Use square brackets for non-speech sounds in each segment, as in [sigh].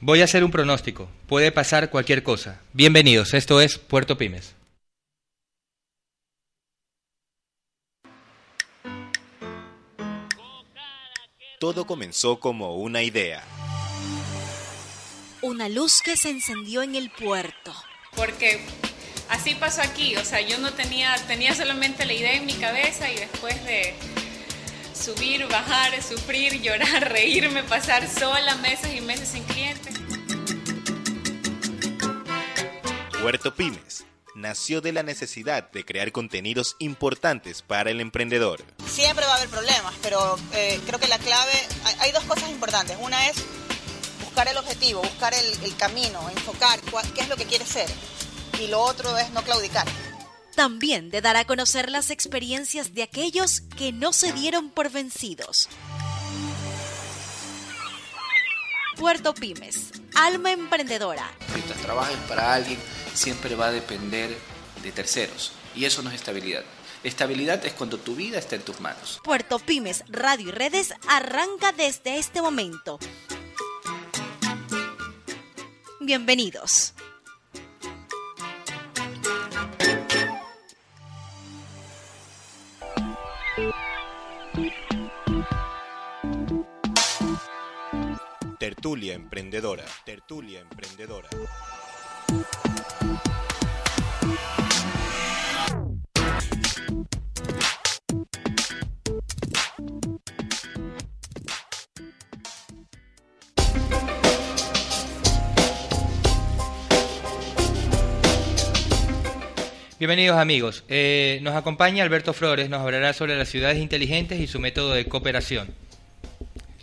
Voy a hacer un pronóstico. Puede pasar cualquier cosa. Bienvenidos, esto es Puerto Pymes. Todo comenzó como una idea. Una luz que se encendió en el puerto. Porque así pasó aquí, o sea, yo no tenía, tenía solamente la idea en mi cabeza y después de subir, bajar, sufrir, llorar, [laughs] reírme, pasar sola meses y meses sin clientes. Puerto Pymes nació de la necesidad de crear contenidos importantes para el emprendedor. Siempre va a haber problemas, pero eh, creo que la clave, hay, hay dos cosas importantes. Una es buscar el objetivo, buscar el, el camino, enfocar cuál- qué es lo que quieres ser. Y lo otro es no claudicar. También de dar a conocer las experiencias de aquellos que no se dieron por vencidos. Puerto Pymes, alma emprendedora. Mientras trabajes para alguien, siempre va a depender de terceros. Y eso no es estabilidad. Estabilidad es cuando tu vida está en tus manos. Puerto Pymes Radio y Redes arranca desde este momento. Bienvenidos. Tertulia Emprendedora. Tertulia Emprendedora. Bienvenidos amigos. Eh, nos acompaña Alberto Flores, nos hablará sobre las ciudades inteligentes y su método de cooperación.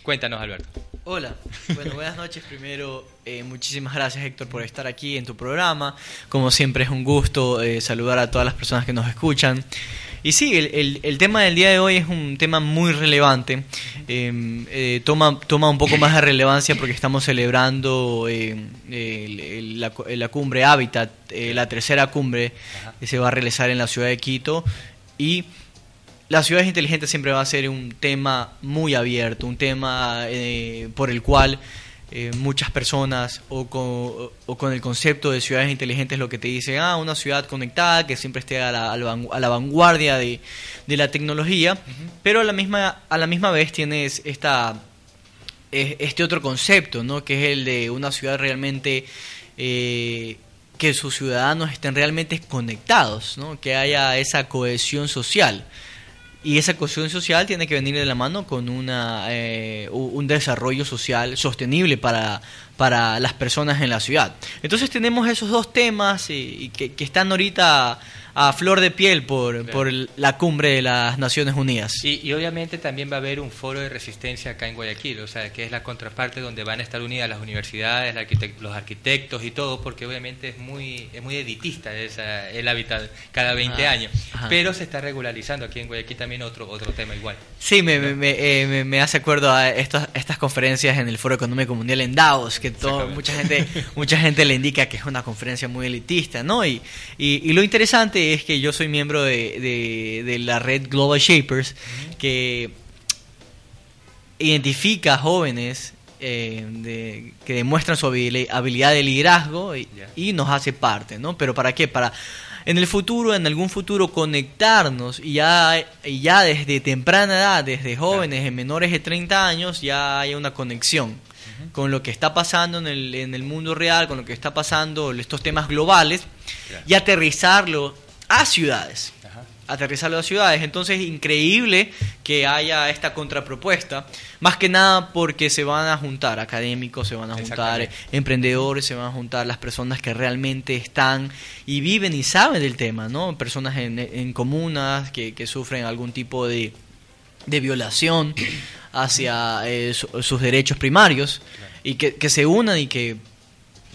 Cuéntanos, Alberto. Hola, bueno, buenas noches. Primero, eh, muchísimas gracias Héctor por estar aquí en tu programa. Como siempre es un gusto eh, saludar a todas las personas que nos escuchan. Y sí, el, tema del día de hoy es un tema muy relevante. Eh, eh, toma, toma un poco más de relevancia porque estamos celebrando eh, el- la, la cumbre Habitat, eh, la tercera cumbre que se va a realizar en la ciudad de Quito. Y las ciudades inteligentes siempre va a ser un tema muy abierto, un tema eh, por el cual eh, muchas personas o con, o con el concepto de ciudades inteligentes lo que te dicen, ah, una ciudad conectada que siempre esté a la, a vanguardia de, de la tecnología, pero a la misma, a la misma vez tienes esta es- este otro concepto, ¿no? Que es el de una ciudad realmente eh, que sus ciudadanos estén realmente conectados, ¿no? Que haya esa cohesión social. Y esa cohesión social tiene que venir de la mano con una, eh, un desarrollo social sostenible para, para las personas en la ciudad. Entonces tenemos esos dos temas y, y que, que están ahorita a flor de piel por, por la cumbre de las Naciones Unidas. Y, y obviamente también va a haber un foro de resistencia acá en Guayaquil, o sea, que es la contraparte donde van a estar unidas las universidades, arquitect- los arquitectos y todo, porque obviamente es muy es muy editista esa, el hábitat cada 20 Ah, años. ajá. Pero se está regularizando aquí en Guayaquil también otro otro tema igual. Sí, me, me, me, eh, me- me hace acuerdo a estas, estas conferencias en el Foro Económico Mundial en Davos, que todo, mucha gente mucha gente le indica que es una conferencia muy elitista, ¿no? Y, y, y lo interesante es que yo soy miembro de, de, de la red Global Shapers, que identifica a jóvenes eh, de- que demuestran su habili- habilidad de liderazgo y, nos hace parte, ¿no? Pero ¿para qué? Para en el futuro, en algún futuro, conectarnos y ya, y ya desde temprana edad, desde jóvenes, en menores de 30 años, ya haya una conexión con lo que está pasando en el, en el mundo real, con lo que está pasando, estos temas globales, Claro. y aterrizarlo a ciudades Ajá. aterrizarlo a ciudades. Entonces, increíble que haya esta contrapropuesta, más que nada porque se van a juntar académicos, se van a juntar emprendedores, se van a juntar las personas que realmente están y viven y saben del tema, ¿no? Personas en, en comunas que, que sufren algún tipo de, de violación hacia eh, su- sus derechos primarios y que, que se unan y que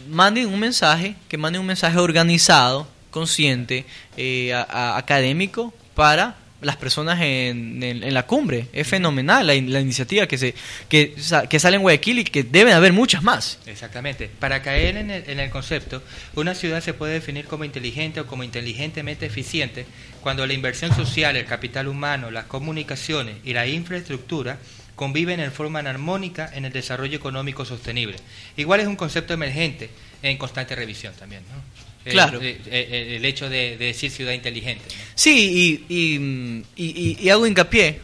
manden un mensaje, que manden un mensaje organizado, consciente, eh, a- a- académico para las personas en, en- en la cumbre. Es fenomenal la, in- la iniciativa que se que, que sale en Guayaquil y que deben haber muchas más. Exactamente. Para caer en el, en el concepto, una ciudad se puede definir como inteligente o como inteligentemente eficiente cuando la inversión social, el capital humano, las comunicaciones y la infraestructura conviven en forma armónica en el desarrollo económico sostenible. Igual es un concepto emergente en constante revisión también, ¿no? Claro. Eh, eh, eh, el hecho de, de decir ciudad inteligente. ¿no? Sí, y, y, y- y hago hincapié,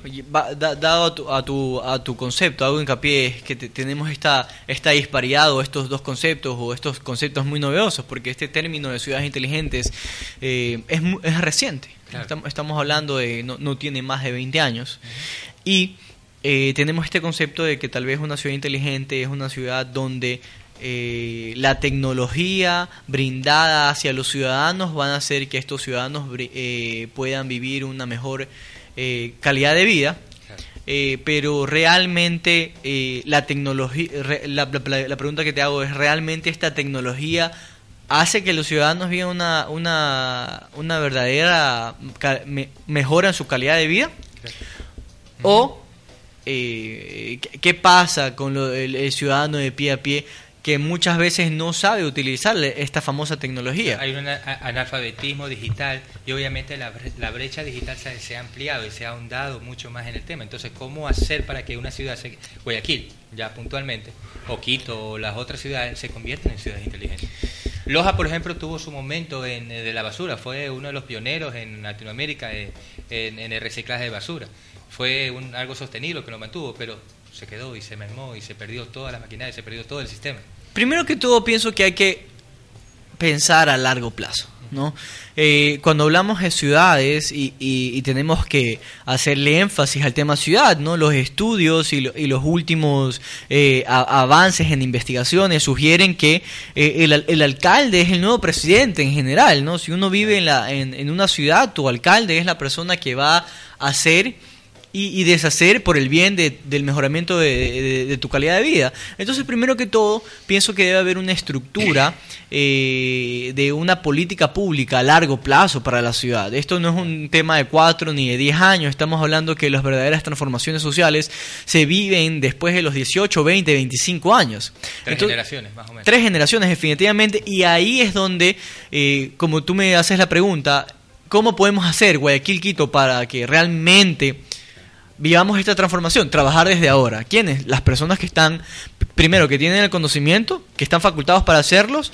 dado a tu, a, tu, a tu concepto, hago hincapié que te- tenemos esta, esta disparidad o estos dos conceptos o estos conceptos muy novedosos, porque este término de ciudades inteligentes eh, es, es reciente. Claro. Estamos, estamos hablando de, no, no tiene más de 20 años. Y eh, tenemos este concepto de que tal vez una ciudad inteligente es una ciudad donde eh, la tecnología brindada hacia los ciudadanos van a hacer que estos ciudadanos eh, puedan vivir una mejor eh, calidad de vida. Eh, pero realmente la tecnología, re- la, la- la pregunta que te hago es, ¿realmente esta tecnología hace que los ciudadanos vivan una, una, una verdadera me- mejora en su calidad de vida? ¿O eh, ¿qué- qué pasa con lo- el, el ciudadano de pie a pie que muchas veces no sabe utilizar esta famosa tecnología? Hay un analfabetismo digital y obviamente la, bre- la brecha digital se, ha ampliado y se ha ahondado mucho más en el tema. Entonces, ¿cómo hacer para que una ciudad, se, Guayaquil, ya puntualmente, o Quito o las otras ciudades se conviertan en ciudades inteligentes? Loja, por ejemplo, tuvo su momento en, eh, de la basura, fue uno de los pioneros en Latinoamérica eh, en, en el reciclaje de basura. Fue un, algo sostenible que lo mantuvo, pero se quedó y se mermó y se perdió toda la maquinaria, se perdió todo el sistema. Primero que todo pienso que hay que pensar a largo plazo. ¿no? Eh, cuando hablamos de ciudades y, y- y tenemos que hacerle énfasis al tema ciudad, ¿no? los estudios y, lo- y los últimos eh, avances en investigaciones sugieren que eh, el, al- el alcalde es el nuevo presidente en general. ¿no? Si uno vive en, la, en, en una ciudad, tu alcalde es la persona que va a hacer y, y deshacer por el bien de- del mejoramiento de, de- de tu calidad de vida. Entonces, primero que todo, pienso que debe haber una estructura eh, de una política pública a largo plazo para la ciudad. Esto no es un tema de cuatro ni de diez años, estamos hablando que las verdaderas transformaciones sociales se viven después de los 18, 20, 25 años. Tres Entonces, generaciones, más o menos. Tres generaciones, definitivamente, y ahí es donde, eh, como tú me haces la pregunta, ¿cómo podemos hacer Guayaquil Quito para que realmente vivamos esta transformación? Trabajar desde ahora. ¿Quiénes? Las personas que están, primero, que tienen el conocimiento, que están facultados para hacerlos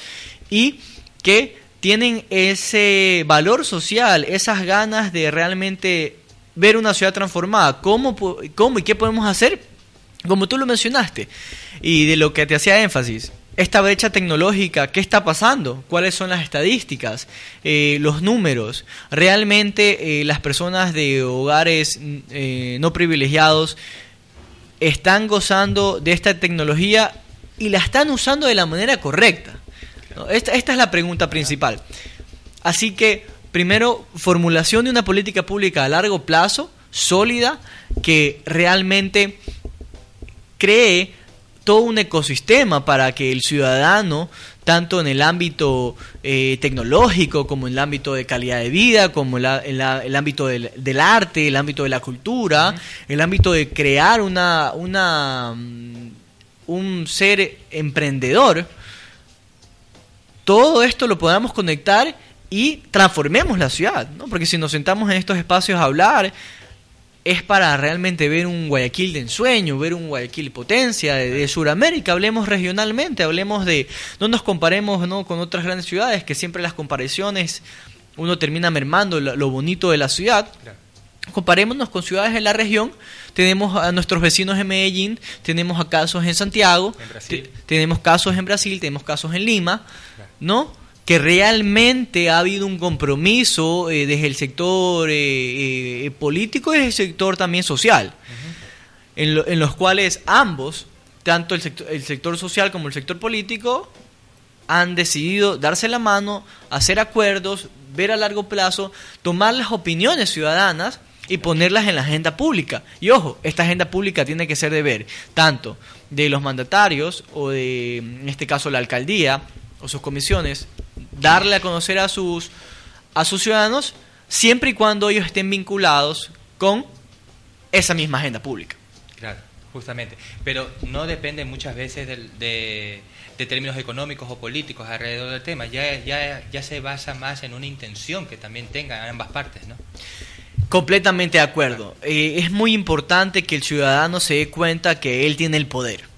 y que tienen ese valor social, esas ganas de realmente ver una ciudad transformada. ¿Cómo, cómo y qué podemos hacer? Como tú lo mencionaste, y de lo que te hacía énfasis, esta brecha tecnológica, ¿qué está pasando? ¿Cuáles son las estadísticas? Eh, los números. Realmente eh, las personas de hogares mm, eh, no privilegiados están gozando de esta tecnología y la están usando de la manera correcta. Esta, esta es la pregunta principal. Así que, primero, formulación de una política pública a largo plazo, sólida, que realmente cree todo un ecosistema para que el ciudadano, tanto en el ámbito eh, tecnológico como en el ámbito de calidad de vida, como la- en la- el ámbito del, del arte, el ámbito de la cultura, el ámbito de crear una, una mm, un ser emprendedor, todo esto lo podamos conectar y transformemos la ciudad, ¿no? Porque si nos sentamos en estos espacios a hablar, es para realmente ver un Guayaquil de ensueño, ver un Guayaquil potencia de, de Sudamérica, hablemos regionalmente, hablemos de, no nos comparemos ¿no? con otras grandes ciudades, que siempre las comparaciones uno termina mermando lo, lo bonito de la ciudad. Claro. Comparémonos con ciudades de la región, tenemos a nuestros vecinos en Medellín, tenemos a casos en Santiago, En Brasil. te- tenemos casos en Brasil, tenemos casos en Lima, ¿no? Que realmente ha habido un compromiso eh, desde el sector eh, eh, político y desde el sector también social, en, lo- en los cuales ambos, tanto el sector, el sector social como el sector político, han decidido darse la mano, hacer acuerdos, ver a largo plazo, tomar las opiniones ciudadanas y ponerlas en la agenda pública. Y ojo, esta agenda pública tiene que ser de ver tanto de los mandatarios o de, en este caso, la alcaldía o sus comisiones, darle a conocer a sus, a sus ciudadanos siempre y cuando ellos estén vinculados con esa misma agenda pública. Claro, justamente. Pero no depende muchas veces de, de términos económicos o políticos alrededor del tema. Ya, ya, ya se basa más en una intención que también tengan ambas partes, ¿no? Completamente de acuerdo. Eh, es muy importante que el ciudadano se dé cuenta que él tiene el poder.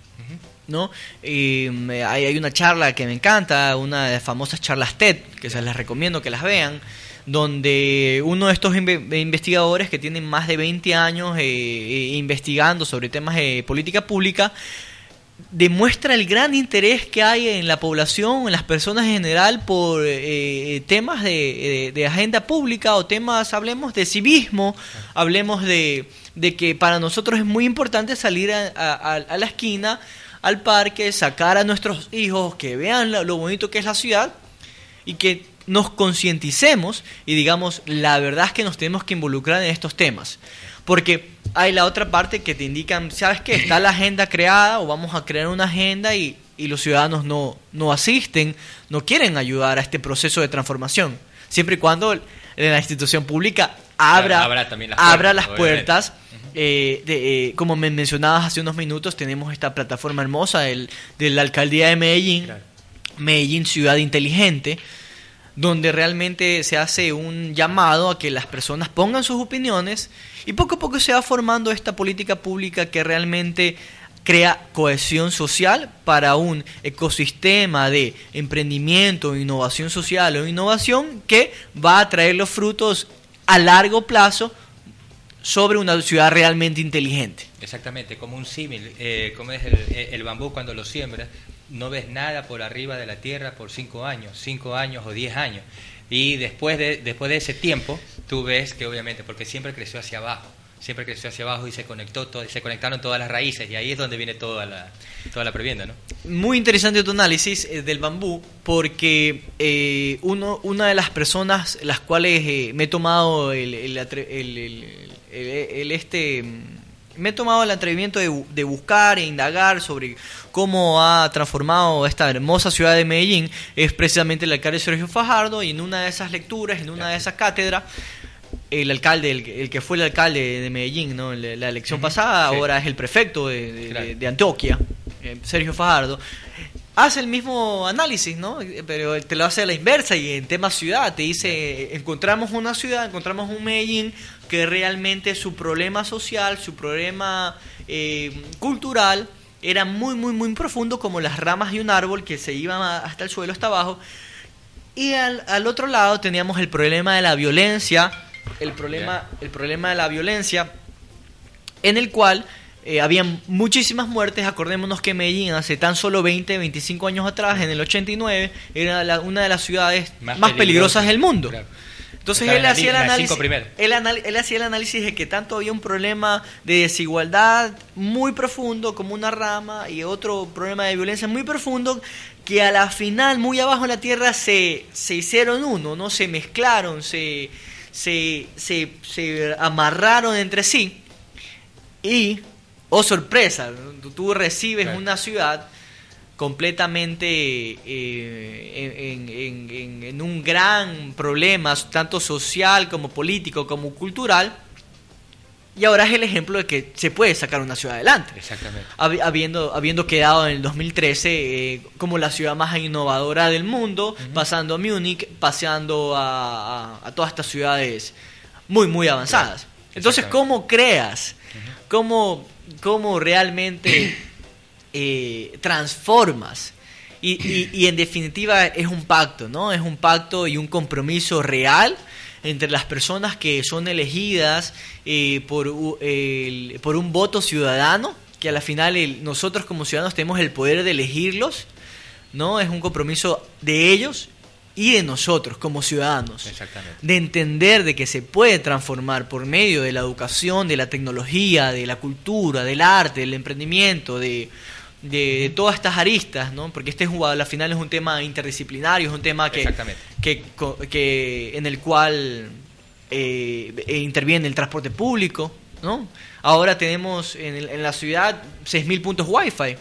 ¿No? Mm, hay, una charla que me encanta, una de las famosas charlas TED, que se las recomiendo que las vean, donde uno de estos inve- investigadores que tienen más de 20 años eh, eh, investigando sobre temas de política pública, demuestra el gran interés que hay en la población, en las personas en general, por eh, temas de, agenda pública o temas, hablemos de civismo, hablemos de, que para nosotros es muy importante salir a la esquina, al parque, sacar a nuestros hijos, que vean lo, bonito que es la ciudad y que nos concienticemos y digamos, la verdad es que nos tenemos que involucrar en estos temas. Porque hay la otra parte que te indican, ¿sabes qué? Está la agenda creada o vamos a crear una agenda y, y los ciudadanos no, no asisten, no quieren ayudar a este proceso de transformación. Siempre y cuando la institución pública abra, Claro, abra también las abra puertas, obviamente. Eh, de, eh, como me mencionabas hace unos minutos, tenemos esta plataforma hermosa del, de la alcaldía de Medellín, Claro. Medellín Ciudad Inteligente, donde realmente se hace un llamado a que las personas pongan sus opiniones y poco a poco se va formando esta política pública que realmente crea cohesión social para un ecosistema de emprendimiento, innovación social o innovación que va a traer los frutos a largo plazo sobre una ciudad realmente inteligente. Exactamente, como un símil, eh, como es el, el bambú cuando lo siembras, no ves nada por arriba de la tierra por cinco años, cinco años o diez años. Y después de, después de ese tiempo, tú ves que obviamente, porque siempre creció hacia abajo, siempre creció hacia abajo y se conectó todo, se conectaron todas las raíces y ahí es donde viene toda la, toda la previenda, ¿no? Muy interesante tu análisis eh, del bambú, porque eh, uno, una de las personas las cuales eh, me he tomado el, el, el- el- este mm, me he tomado el atrevimiento de, de buscar e indagar sobre cómo ha transformado esta hermosa ciudad de Medellín es precisamente el alcalde Sergio Fajardo y en una de esas lecturas, en una de esas cátedras el alcalde, el, que- el que fue el alcalde de Medellín, ¿no? La, la elección pasada, sí. ahora es el prefecto de, de- Claro. de- de Antioquia, eh, Sergio Fajardo, hace el mismo análisis, ¿no? Pero te lo hace a la inversa y en tema ciudad, te dice, encontramos una ciudad, encontramos un Medellín que realmente su problema social, su problema eh, cultural era muy, muy, muy profundo como las ramas de un árbol que se iban hasta el suelo, hasta abajo. Y al, al otro lado teníamos el problema de la violencia, el problema, el problema de la violencia, en el cual eh, había muchísimas muertes. Acordémonos que Medellín hace tan solo 20, 25 años atrás, en el 89, era la- una de las ciudades más, Más peligrosas del mundo. claro. Entonces él hacía el análisis, anal- él hacía el análisis de que tanto había un problema de desigualdad muy profundo como una rama y otro problema de violencia muy profundo que a la final muy abajo en la tierra se, se hicieron uno, no se mezclaron, se, se, se, se amarraron entre sí y, oh sorpresa, tú- recibes Claro. una ciudad completamente eh, en, en- en- en un gran problema, tanto social como político como cultural, y ahora es el ejemplo de que se puede sacar una ciudad adelante. Exactamente. Habi- Habiendo, habiendo quedado en el 2013 eh, como la ciudad más innovadora del mundo, pasando a Múnich, paseando a, a- a todas estas ciudades muy, muy avanzadas. Entonces. ¿cómo creas? ¿Cómo, cómo realmente eh, transformas? Y, y- y en definitiva es un pacto, ¿no? Es un pacto y un compromiso real entre las personas que son elegidas eh, por, por un voto ciudadano, que a la final el- nosotros como ciudadanos tenemos el poder de elegirlos, ¿no? Es un compromiso de ellos y de nosotros como ciudadanos Exactamente. de entender de que se puede transformar por medio de la educación, de la tecnología, de la cultura, del arte, del emprendimiento, de, de, de todas estas aristas, ¿no? Porque este es un- al final es un tema interdisciplinario, es un tema que, que, que en el cual eh, interviene el transporte público, ¿no? Ahora tenemos en, el- en la ciudad 6.000 puntos wifi.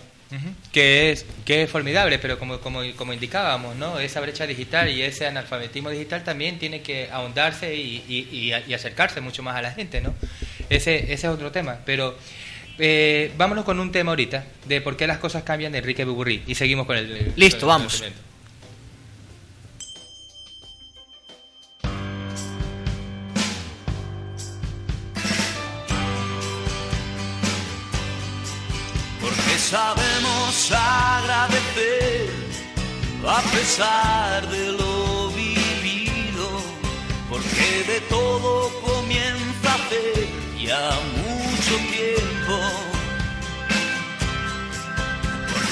Que es que es formidable pero como, como, como indicábamos no esa brecha digital y ese analfabetismo digital también tiene que ahondarse y, y- y- y acercarse mucho más a la gente no ese ese es otro tema pero eh, vámonos con un tema ahorita de por qué las cosas cambian de Enrique Buburri y seguimos con el. Listo, vamos. Porque sabemos agradecer a pesar de lo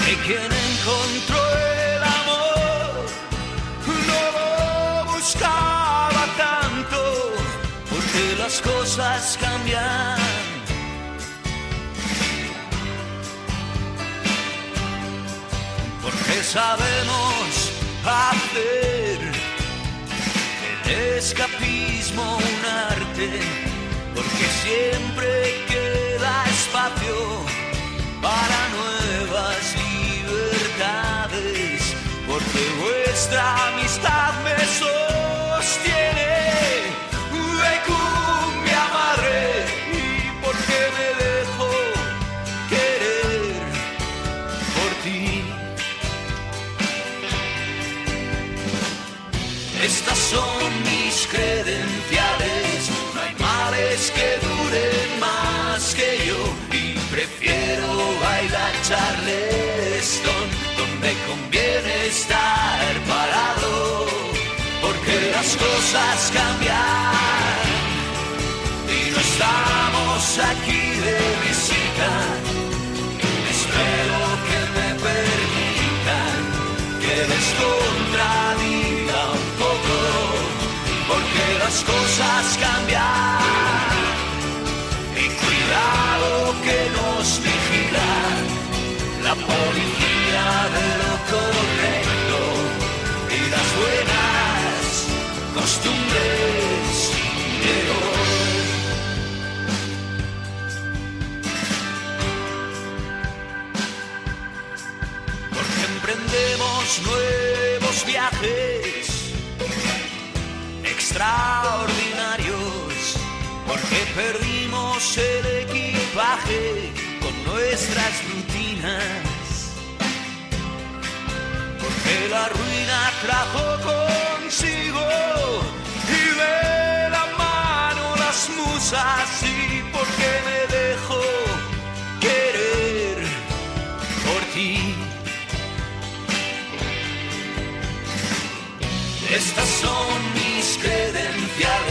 Porque quien encontró el amor no lo buscaba tanto, porque las cosas cambian. Porque sabemos hacer el escapismo un arte, porque siempre queda espacio para nuevas vuestra amistad me sostiene. De cumbia madre y porque me dejo querer por ti. Estas son mis credenciales, no hay males que duren más que yo y prefiero bailar charleston donde conviene estar parado, porque las cosas cambian. Y no estamos aquí costumbres de hoy. porque emprendemos nuevos viajes extraordinarios, porque perdimos el equipaje con nuestras rutinas, porque la ruina trajo consigo y de la mano las musas y porque me dejo querer por ti. Estas son mis credenciales,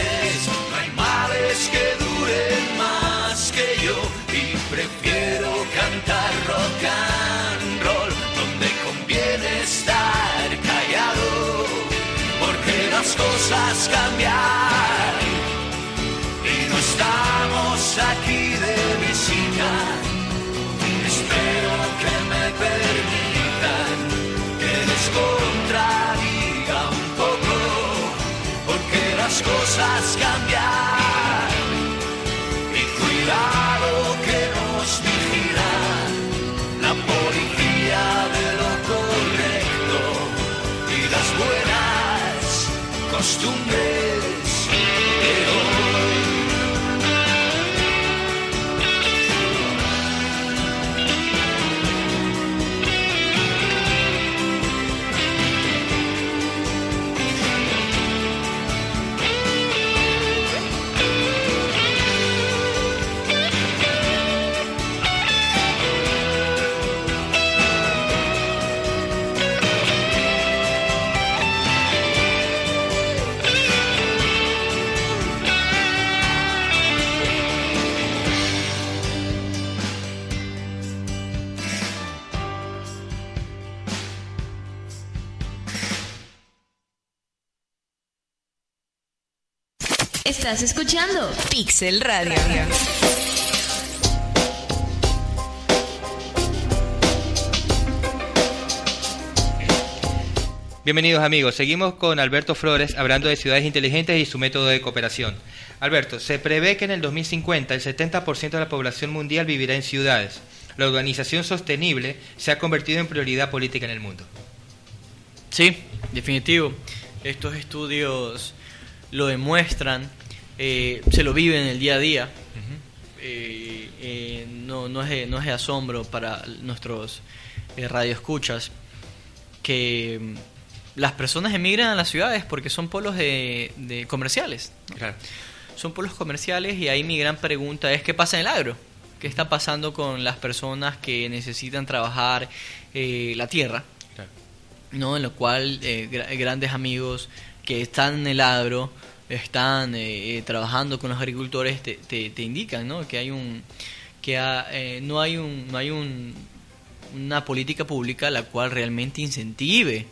cosas costumbres Estás escuchando Pixel Radio. Bienvenidos amigos, seguimos con Alberto Flores hablando de ciudades inteligentes y su método de cooperación. Alberto, se prevé que en el 2050 el 70% de la población mundial vivirá en ciudades. La organización sostenible se ha convertido en prioridad política en el mundo. Sí, definitivo. Estos estudios lo demuestran, eh, se lo viven el día a día. Eh, eh, no, no, es de, no es de asombro para nuestros eh, radioescuchas que mm, las personas emigran a las ciudades porque son polos de, de comerciales. ¿no? Claro. Son polos comerciales y ahí mi gran pregunta es ¿qué pasa en el agro? ¿Qué está pasando con las personas que necesitan trabajar eh, la tierra? ¿no? En lo cual gra- grandes amigos que están en el agro, están eh, eh, trabajando con los agricultores, te, te, te indican, ¿no? Que hay un que ha- eh, no hay un no hay un, una política pública la cual realmente incentive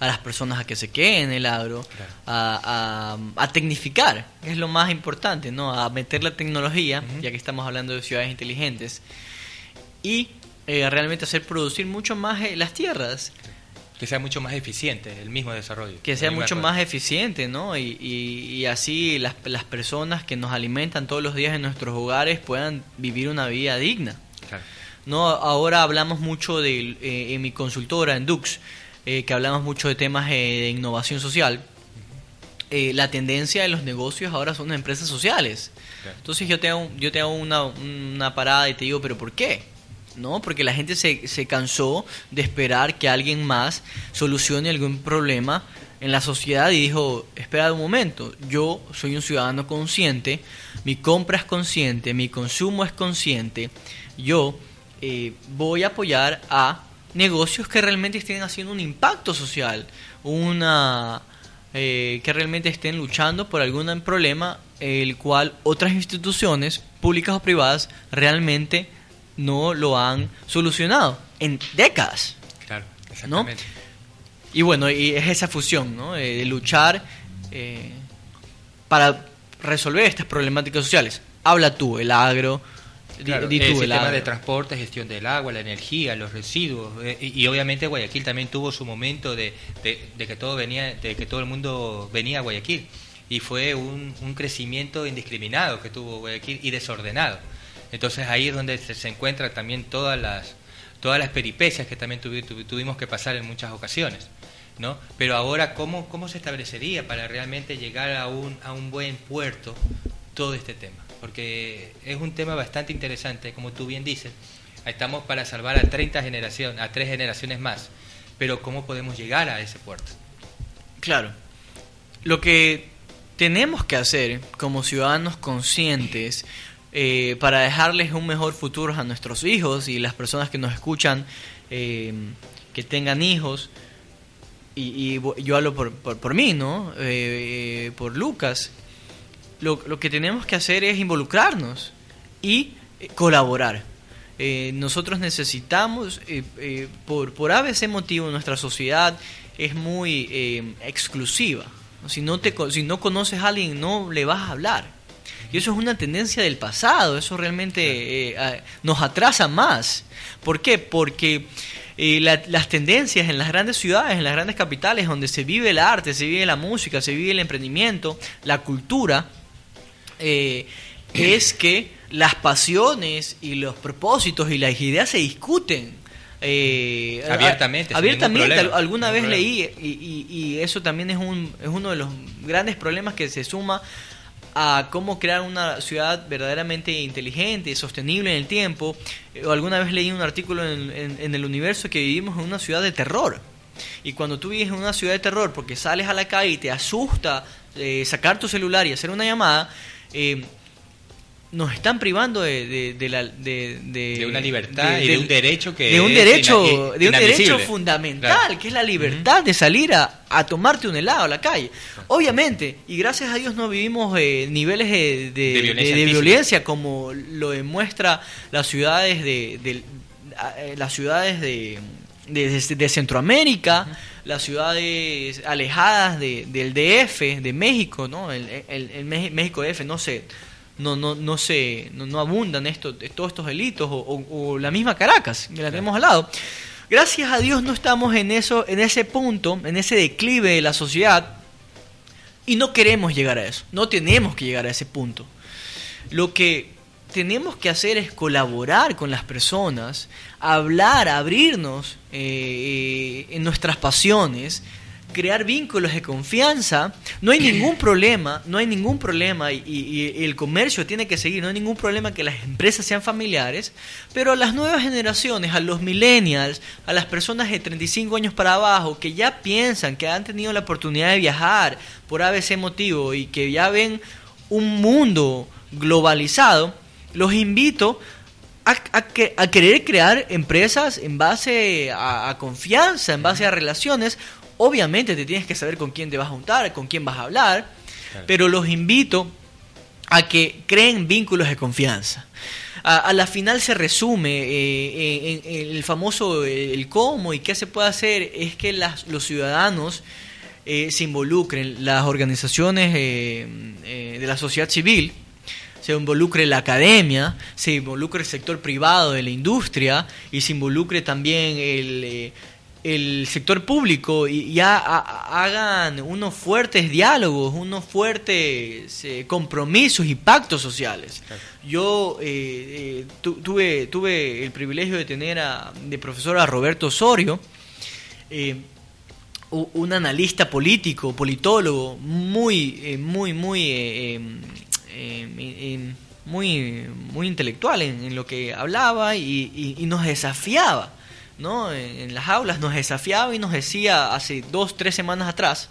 a las personas a que se queden en el agro, a, a, a tecnificar, que es lo más importante, ¿no? A meter la tecnología, ya que estamos hablando de ciudades inteligentes, y eh, realmente hacer producir mucho más eh, las tierras, Que sea mucho más eficiente el mismo desarrollo. que sea mucho más eficiente, ¿no? Y, y, y así las, las personas que nos alimentan todos los días en nuestros hogares puedan vivir una vida digna. Claro. No, ahora hablamos mucho de, eh, en mi consultora, en Dux, eh, que hablamos mucho de temas eh, de innovación social. Eh, la tendencia de los negocios ahora son las empresas sociales. Entonces yo te hago, yo te hago una, una parada y te digo, ¿pero por qué? ¿No? Porque la gente se, se cansó de esperar que alguien más solucione algún problema en la sociedad y dijo, espera un momento, yo soy un ciudadano consciente, mi compra es consciente, mi consumo es consciente, yo eh, voy a apoyar a negocios que realmente estén haciendo un impacto social, una eh, que realmente estén luchando por algún problema el cual otras instituciones públicas o privadas realmente no lo han solucionado en décadas. Claro, exactamente. Y bueno, y es esa fusión, ¿no? Eh, de luchar eh, para resolver estas problemáticas sociales. Habla tú, el agro, Claro, el sistema de transporte, gestión del agua, la energía, los residuos eh, y, y obviamente Guayaquil también tuvo su momento de, de- de que todo venía, de que todo el mundo venía a Guayaquil y fue un, un crecimiento indiscriminado que tuvo Guayaquil y desordenado. Entonces ahí es donde se, se encuentran también todas las todas las peripecias que también tuvi- tuvi- tuvimos que pasar en muchas ocasiones. ¿No? Pero ahora, ¿cómo, ¿cómo se establecería para realmente llegar a un, a un buen puerto todo este tema? Porque es un tema bastante interesante, como tú bien dices. Estamos para salvar a 30 generaciones, a tres generaciones más. Pero ¿cómo podemos llegar a ese puerto? Claro. Lo que tenemos que hacer como ciudadanos conscientes eh, para dejarles un mejor futuro a nuestros hijos y las personas que nos escuchan eh, que tengan hijos, y, y yo hablo por, por, por mí, ¿no? Eh, eh, por Lucas, lo, lo que tenemos que hacer es involucrarnos y colaborar. Nosotros necesitamos, por, por ABC motivo, nuestra sociedad es muy exclusiva. Si no, te, si no conoces a alguien, no le vas a hablar. Y eso es una tendencia del pasado, eso realmente eh, nos atrasa más. ¿Por qué? Porque eh, la- las tendencias en las grandes ciudades, en las grandes capitales, donde se vive el arte, se vive la música, se vive el emprendimiento, la cultura, eh, es que las pasiones y los propósitos y las ideas se discuten. eh, Abiertamente, a- abiertamente. problema, alguna vez leí y, y- y eso también es, un, es uno de los grandes problemas que se suma a cómo crear una ciudad verdaderamente inteligente y sostenible en el tiempo. Eh, o alguna vez leí un artículo en, en- en el universo que vivimos en una ciudad de terror. Y cuando tú vives en una ciudad de terror porque sales a la calle y te asusta eh, sacar tu celular y hacer una llamada, eh, nos están privando de, de, de la, de, De una libertad y de un derecho que de un es derecho de un derecho fundamental Claro. que es la libertad de salir a, a tomarte un helado a la calle obviamente y gracias a Dios no vivimos eh, niveles de, de- De violencia de- como lo demuestra las ciudades de, eh, las ciudades de de, Centroamérica, las ciudades alejadas de, del DF, de México, ¿no? El, el- el México DF, no sé, no, no, no se, no, no abundan estos, todos estos delitos, o, o- o la misma Caracas, que la tenemos al lado. Gracias a Dios no estamos en eso, en ese punto, en ese declive de la sociedad, y no queremos llegar a eso, no tenemos que llegar a ese punto. Lo que tenemos que hacer es colaborar con las personas, hablar, abrirnos eh, en nuestras pasiones, crear vínculos de confianza. No hay ningún [clears throat] problema, no hay ningún problema y, y- y el comercio tiene que seguir, no hay ningún problema que las empresas sean familiares, pero a las nuevas generaciones, a los millennials, a las personas de 35 años para abajo que ya piensan, que han tenido la oportunidad de viajar por ABC motivo y que ya ven un mundo globalizado, los invito a, a a querer crear empresas en base a, a confianza, en base a relaciones. Obviamente te tienes que saber con quién te vas a juntar, con quién vas a hablar, pero los invito a que creen vínculos de confianza. A, a la final se resume eh, en, en el famoso eh, el cómo y qué se puede hacer es que las, los ciudadanos eh, se involucren, las organizaciones eh, eh, de la sociedad civil, se involucre la academia, se involucre el sector privado de la industria y se involucre también el, eh, el sector público y ya ha- ha- hagan unos fuertes diálogos, unos fuertes eh, compromisos y pactos sociales. Yo eh, eh, tu- tuve, tuve el privilegio de tener a, de profesor a Roberto Osorio, eh, un analista político, politólogo, muy, muy, muy, eh, eh, eh, muy, muy intelectual en, en lo que hablaba y, y- y nos desafiaba, ¿no? En, las aulas nos desafiaba y nos decía hace dos, tres semanas atrás,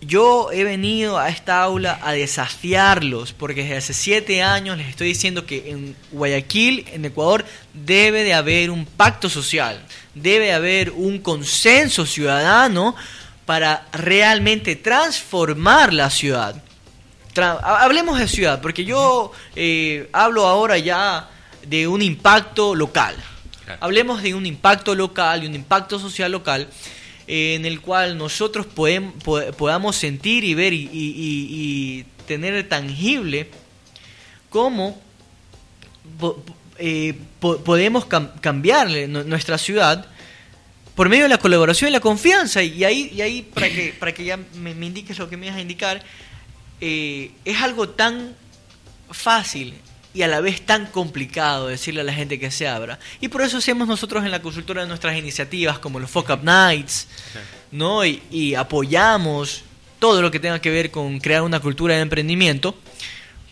yo he venido a esta aula a desafiarlos, porque desde hace siete años les estoy diciendo que en Guayaquil, en Ecuador, debe de haber un pacto social, debe de haber un consenso ciudadano para realmente transformar la ciudad. Hablemos de ciudad, porque yo eh, hablo ahora ya de un impacto local. Hablemos de un impacto local y un impacto social local eh, en el cual nosotros podamos sentir y ver y, y- tener tangible cómo eh, po- podemos cam- cambiarle nu- nuestra ciudad por medio de la colaboración y la confianza. Y ahí, y ahí para, que, para que ya me, me indiques lo que me vas a indicar, eh, es algo tan fácil y a la vez tan complicado decirle a la gente que se abra. Y por eso hacemos nosotros en la consultora nuestras iniciativas como los Fuck Up Nights, ¿no? Y, y apoyamos todo lo que tenga que ver con crear una cultura de emprendimiento.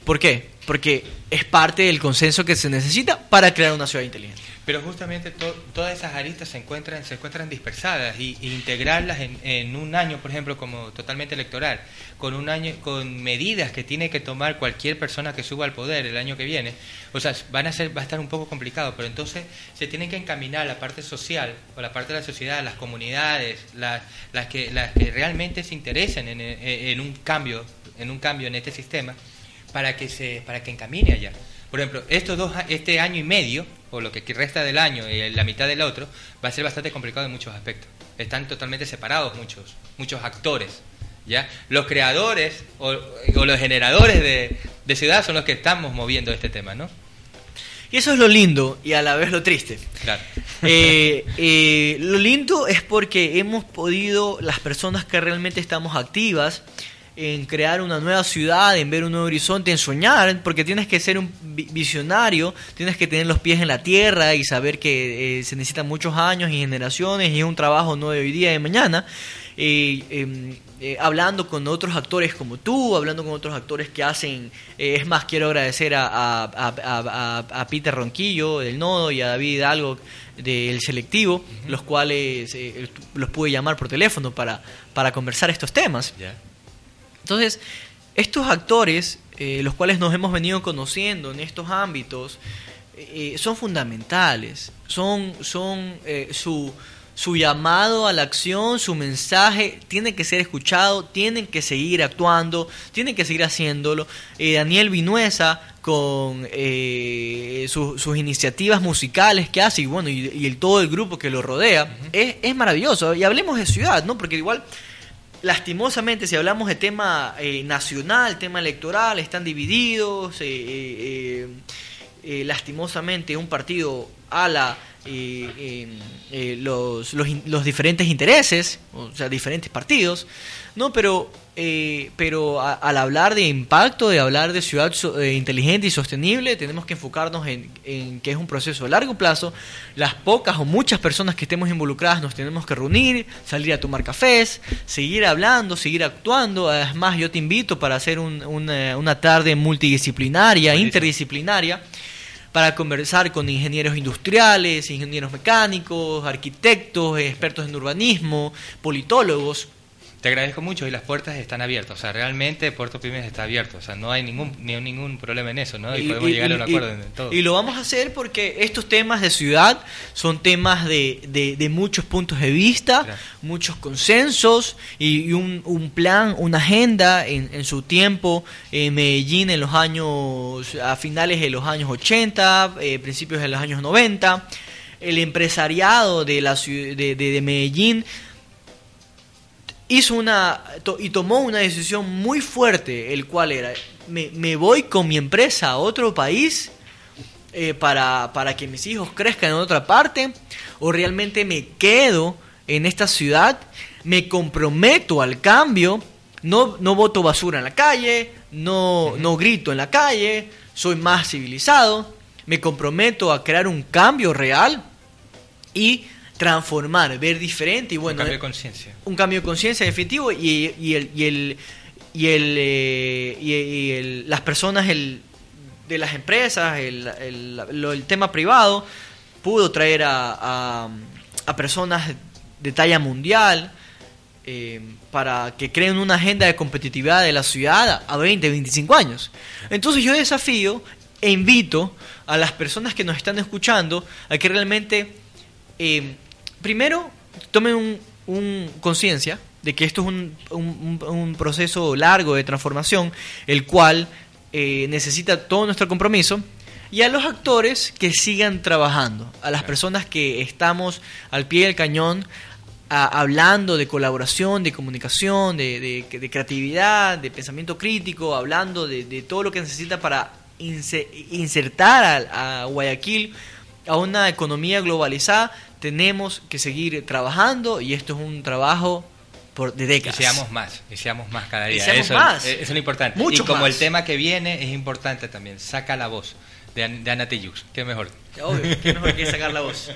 ¿Por qué? Porque es parte del consenso que se necesita para crear una ciudad inteligente. Pero justamente to- todas esas aristas se encuentran, se encuentran dispersadas y, integrarlas en, en un año, por ejemplo, como totalmente electoral, con un año, con medidas que tiene que tomar cualquier persona que suba al poder el año que viene, o sea, van a ser, va a estar un poco complicado, pero entonces se tienen que encaminar la parte social o la parte de la sociedad, las comunidades, las, las que, las que realmente se interesen en, en- un cambio, en un cambio en este sistema, para que se, para que encamine allá. Por ejemplo, estos dos, este año y medio, o lo que resta del año y la mitad del otro, va a ser bastante complicado en muchos aspectos. Están totalmente separados muchos, muchos actores. ¿ya? Los creadores o, o los generadores de, de ciudad son los que estamos moviendo este tema, ¿no? Y eso es lo lindo y a la vez lo triste. Claro. Eh, eh, lo lindo es porque hemos podido, las personas que realmente estamos activas, en crear una nueva ciudad, en ver un nuevo horizonte, en soñar, porque tienes que ser un vi- visionario, tienes que tener los pies en la tierra y saber que eh, se necesitan muchos años y generaciones y es un trabajo no de hoy día y de mañana. Eh, eh, eh, hablando con otros actores como tú, hablando con otros actores que hacen, eh, es más, quiero agradecer a, a- a- a- a- a Peter Ronquillo del Nodo y a David Hidalgo del Selectivo, los cuales eh, los pude llamar por teléfono para, para conversar estos temas. ¿Ya? Entonces, estos actores, eh, los cuales nos hemos venido conociendo en estos ámbitos, eh, son fundamentales. Son, son eh, su, su llamado a la acción, su mensaje, tiene que ser escuchado, tienen que seguir actuando, tienen que seguir haciéndolo. Eh, Daniel Vinuesa con eh, su- sus iniciativas musicales que hace y bueno y, y el, todo el grupo que lo rodea es, es maravilloso y hablemos de ciudad no porque igual lastimosamente, si hablamos de tema eh, nacional, tema electoral, están divididos. eh, eh, eh, lastimosamente, un partido ala eh, eh, eh, los, los, los diferentes intereses, o sea, diferentes partidos, ¿no? Pero, eh, pero a- al hablar de impacto, de hablar de ciudad so- eh, inteligente y sostenible, tenemos que enfocarnos en, en que es un proceso a largo plazo. Las pocas o muchas personas que estemos involucradas nos tenemos que reunir, salir a tomar cafés, seguir hablando, seguir actuando. Además, yo te invito para hacer un- una, una tarde multidisciplinaria, Buenísimo. interdisciplinaria para conversar con ingenieros industriales, ingenieros mecánicos, arquitectos, expertos en urbanismo, politólogos. Te agradezco mucho y las puertas están abiertas. O sea, realmente Puerto Pymes está abierto. O sea, no hay ningún, ni, ningún problema en eso, ¿no? Y, podemos llegar a un acuerdo en todo. Y lo vamos a hacer porque estos temas de ciudad son temas de, de, muchos puntos de vista, muchos consensos y, un, un, plan, una agenda en, en su tiempo. en Medellín en los años, a finales de los años 80, eh, principios de los años 90 el empresariado de, la, de, de, Medellín hizo una y tomó una decisión muy fuerte, el cual era, me, me voy con mi empresa a otro país eh, para, para, que mis hijos crezcan en otra parte, o realmente me quedo en esta ciudad, me comprometo al cambio, no, no voto basura en la calle, no, no grito en la calle, soy más civilizado, me comprometo a crear un cambio real y transformar, ver diferente y bueno... Un cambio de conciencia. Un cambio de conciencia definitivo y, y, el... Y el y el, eh, y, el, las personas el, de las empresas, el, el, tema privado, pudo traer a, a, personas de talla mundial eh, para que creen una agenda de competitividad de la ciudad a 20, 25 años. Entonces yo desafío e invito a las personas que nos están escuchando a que realmente, eh, primero, tomen un, conciencia de que esto es un, un, proceso largo de transformación, el cual eh, necesita todo nuestro compromiso, y a los actores que sigan trabajando, a las personas que estamos al pie del cañón, hablando de colaboración, de comunicación, de, de, creatividad, de pensamiento crítico, hablando de, de, todo lo que necesita para insertar a, Guayaquil a una economía globalizada, tenemos que seguir trabajando y esto es un trabajo por, de décadas. Y seamos más, y seamos más cada día. eso, más. es lo importante. Mucho y como el tema que viene es importante también, saca la voz de, de Ana Tillux, qué mejor. Obvio, qué mejor que sacar la voz.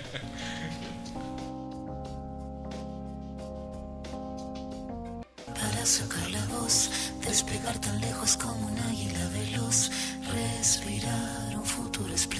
Para sacar la voz, despegar tan lejos como un águila veloz Respirar un futuro esplendor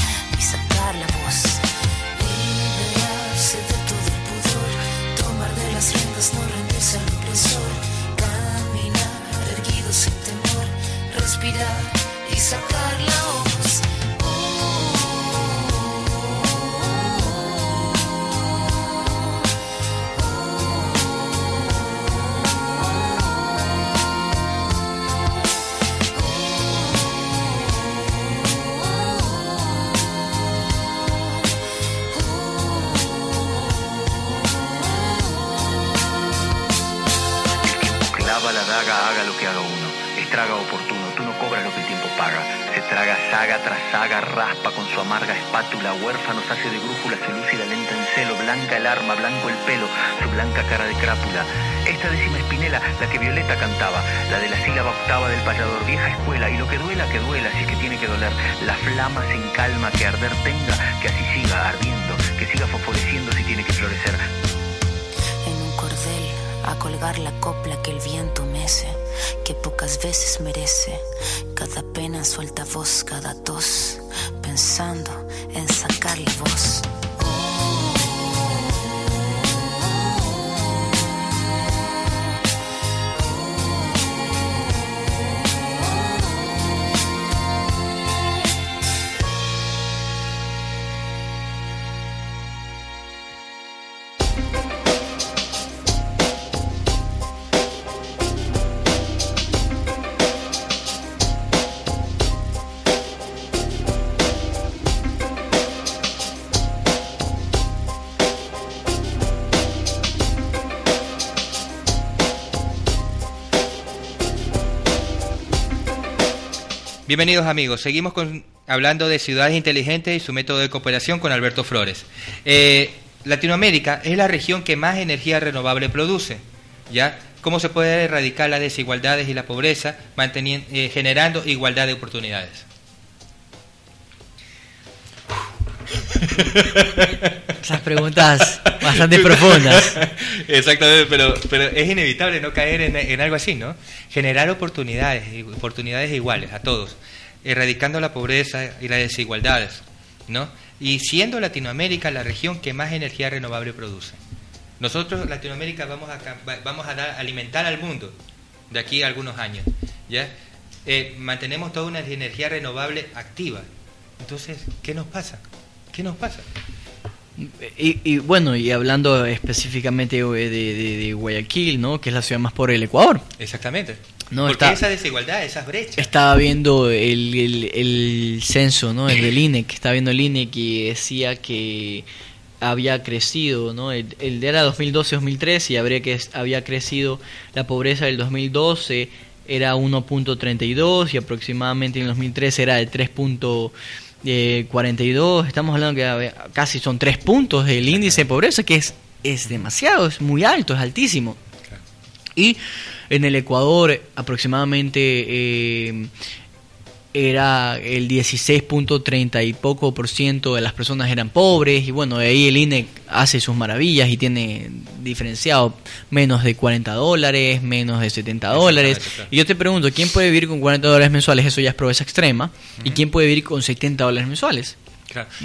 y la. Vieja escuela. Y lo que duela, que duela, si que tiene que doler. La flama sin calma, que arder tenga, que así siga ardiendo, que siga fosforeciendo si tiene que florecer a colgar la copla que el viento mece, que pocas veces merece. Cada pena suelta voz, cada tos, pensando Bienvenidos amigos, seguimos con, hablando de ciudades inteligentes y su método de cooperación con Alberto Flores. Eh, Latinoamérica es la región que más energía renovable produce, ¿ya? ¿Cómo se puede erradicar las desigualdades y la pobreza eh, generando igualdad de oportunidades? [laughs] Esas preguntas bastante profundas. Exactamente, pero, pero es inevitable no caer en, algo así, ¿no? Generar oportunidades, oportunidades iguales a todos, erradicando la pobreza y las desigualdades, ¿no? Y siendo Latinoamérica la región que más energía renovable produce. Nosotros, Latinoamérica, vamos a, vamos a dar, alimentar al mundo de aquí a algunos años, ¿ya? Eh, mantenemos toda una energía renovable activa. Entonces, ¿qué nos pasa? ¿Qué nos pasa? Y, bueno, y hablando específicamente de, Guayaquil, ¿no? Que es la ciudad más pobre del Ecuador. Exactamente. No, Porque esa desigualdad, esas brechas. Estaba viendo el, el, censo, ¿no? El del INE, que estaba viendo el INE que decía que había crecido, ¿no? El, de era 2012-2013 y habría que había crecido la pobreza del 2012 era 1.32 y aproximadamente en 2013 era de 3 eh, 42, estamos hablando que casi son tres puntos del índice de pobreza, que es, es demasiado, es muy alto, es altísimo. Y en el Ecuador aproximadamente eh, era el 16.30 y poco por ciento de las personas eran pobres y bueno, de ahí el INE hace sus maravillas y tiene diferenciado menos de 40 dólares, menos de 70 dólares. Y yo te pregunto, ¿quién puede vivir con 40 dólares mensuales? Eso ya es pobreza extrema. ¿Y quién puede vivir con 70 dólares mensuales?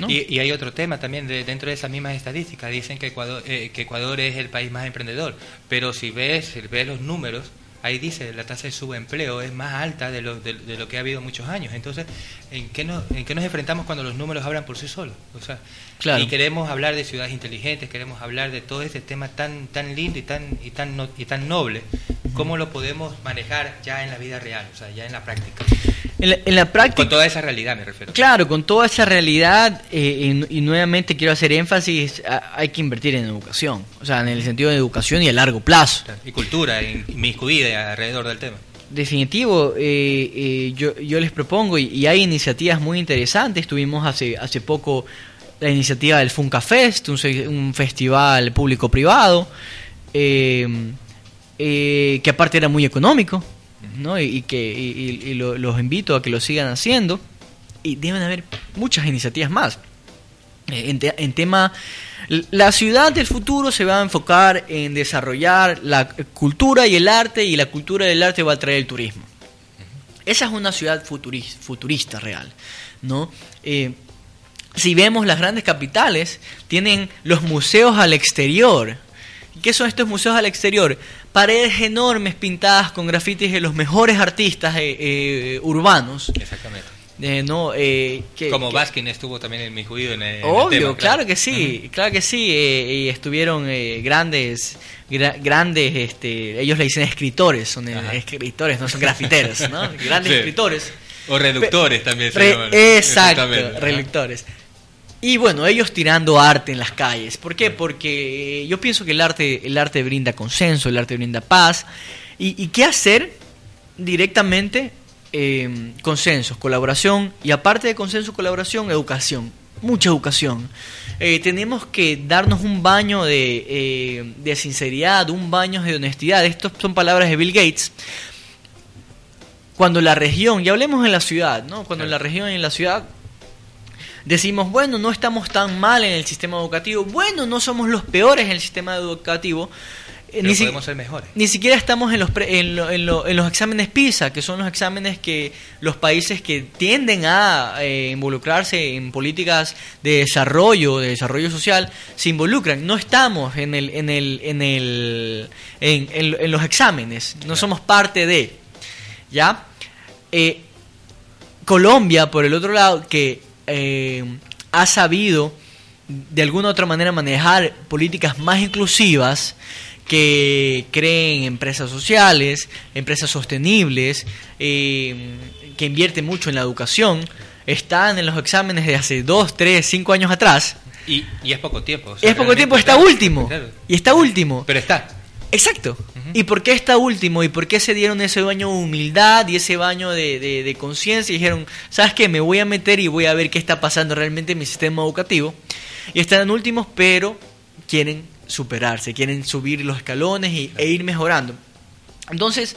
Y, hay otro tema también dentro de esas mismas estadísticas. Dicen que Ecuador, eh, que Ecuador es el país más emprendedor, pero si ves, si ves los números, ahí dice la tasa de subempleo es más alta de lo, de, lo que ha habido muchos años. Entonces, ¿en qué, nos, ¿en qué nos enfrentamos cuando los números hablan por sí solos? O sea, y queremos hablar de ciudades inteligentes, queremos hablar de todo este tema tan tan lindo y tan y tan y tan noble. ¿Cómo lo podemos manejar ya en la vida real, o sea, ya en la práctica? En la, práctica. Con toda esa realidad me refiero. Claro, con toda esa realidad, eh, y, nuevamente quiero hacer énfasis, hay que invertir en educación, o sea, en el sentido de educación y a largo plazo. Y cultura, inmiscuida alrededor del tema. Definitivo, eh, eh, yo, yo les propongo, y, hay iniciativas muy interesantes, tuvimos hace, hace poco la iniciativa del Funca Fest, un, festival público-privado, que aparte era muy económico, ¿no? y, que los invito a que lo sigan haciendo y deben haber muchas iniciativas más. Eh, en, tema, la ciudad del futuro se va a enfocar en desarrollar la cultura y el arte y la cultura del arte va a traer el turismo. Esa es una ciudad futurista, futurista real, ¿no? Eh, si vemos las grandes capitales, tienen los museos al exterior, ¿Qué son estos museos al exterior? Paredes enormes pintadas con grafitis de los mejores artistas eh, eh, urbanos. Exactamente. Eh, no, que, Como Baskin estuvo también en mi juicio en, el, Obvio, claro. que sí, claro que sí. y estuvieron grandes, grandes, este, ellos le dicen escritores, son escritores, no son grafiteros, ¿no? [laughs] Grandes escritores. O reductores también. Se exacto, reductores. Y bueno, ellos tirando arte en las calles. ¿Por qué? Porque yo pienso que el arte, el arte brinda consenso, el arte brinda paz. ¿Y, y qué hacer directamente? Eh, consensos, colaboración y aparte de consenso, colaboración, educación, mucha educación. Eh, tenemos que darnos un baño de, eh, de sinceridad, un baño de honestidad. Estas son palabras de Bill Gates. Cuando la región, y hablemos en la ciudad, ¿no? Cuando en la región y en la ciudad decimos, bueno, no estamos tan mal en el sistema educativo, bueno, no somos los peores en el sistema educativo, eh, Pero ni, si- podemos ser mejores. ni siquiera estamos en los, pre- en, lo- en lo- en los exámenes PISA, que son los exámenes que los países que tienden a eh, involucrarse en políticas de desarrollo, de desarrollo social, se involucran. No estamos en, el, en, el, en, el, en, en- en los exámenes, no somos parte de. ¿Ya? Eh, Colombia, por el otro lado, que eh, ha sabido de alguna u otra manera manejar políticas más inclusivas que creen empresas sociales, empresas sostenibles, eh, que invierten mucho en la educación, están en los exámenes de hace 2, 3, 5 años atrás. Y, y es poco tiempo. o sea, Es poco tiempo, está claro, último. claro. Y está último. Pero está. Exacto. ¿Y por qué está último? ¿Y por qué se dieron ese baño de humildad y ese baño de, de- de conciencia? Y dijeron, ¿sabes qué? Me voy a meter y voy a ver qué está pasando realmente en mi sistema educativo. Y están últimos, pero quieren superarse, quieren subir los escalones y- e ir mejorando. Entonces,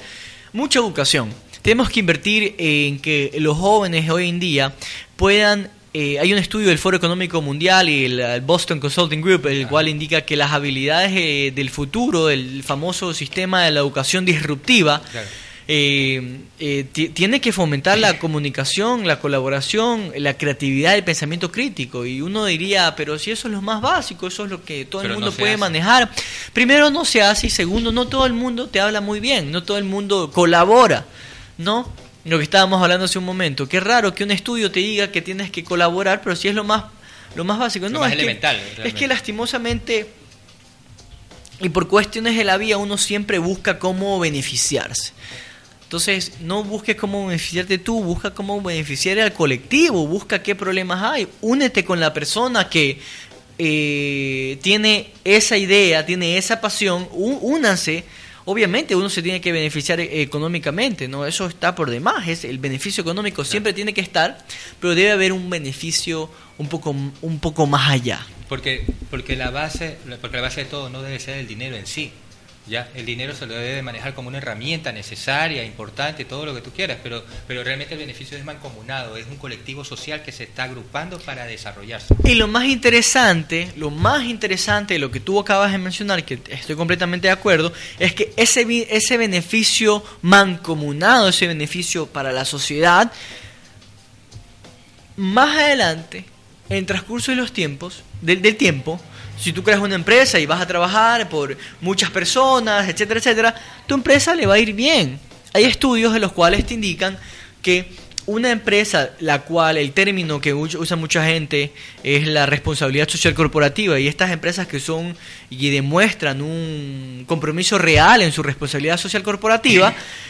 mucha educación. Tenemos que invertir en que los jóvenes hoy en día puedan... eh, hay un estudio del Foro Económico Mundial y el, el Boston Consulting Group, el cual indica que las habilidades eh, del futuro, del famoso sistema de la educación disruptiva, eh, eh, ti- tiene que fomentar la comunicación, la colaboración, la creatividad, el pensamiento crítico. Y uno diría, pero si eso es lo más básico, eso es lo que todo Pero el mundo puede hace. manejar. Primero, no se hace y segundo, no todo el mundo te habla muy bien, no todo el mundo colabora, ¿no? Lo que estábamos hablando hace un momento. Qué raro que un estudio te diga que tienes que colaborar, pero si es lo más, lo más básico. Lo no, más es elemental, Que, es que lastimosamente y por cuestiones de la vida uno siempre busca cómo beneficiarse. Entonces, no busques cómo beneficiarte tú, busca cómo beneficiar al colectivo, busca qué problemas hay, únete con la persona que eh, tiene esa idea, tiene esa pasión, únanse. Obviamente uno se tiene que beneficiar eh, económicamente, ¿no? Eso está por demás, es el beneficio económico siempre tiene que estar, pero debe haber un beneficio un poco un poco más allá. Porque, porque, la base, porque la base de todo no debe ser el dinero en sí. ¿Ya? El dinero se lo debe manejar como una herramienta necesaria, importante, todo lo que tú quieras, pero, pero realmente el beneficio es mancomunado, es un colectivo social que se está agrupando para desarrollarse. Y lo más interesante, lo más interesante de lo que tú acabas de mencionar, que estoy completamente de acuerdo, es que ese, ese beneficio mancomunado, ese beneficio para la sociedad, más adelante, en transcurso de los tiempos, del, del tiempo, si tú creas una empresa y vas a trabajar por muchas personas, etcétera, etcétera, tu empresa le va a ir bien. Hay estudios de los cuales te indican que una empresa, la cual el término que usa mucha gente es la responsabilidad social corporativa, y estas empresas que son y demuestran un compromiso real en su responsabilidad social corporativa, [laughs]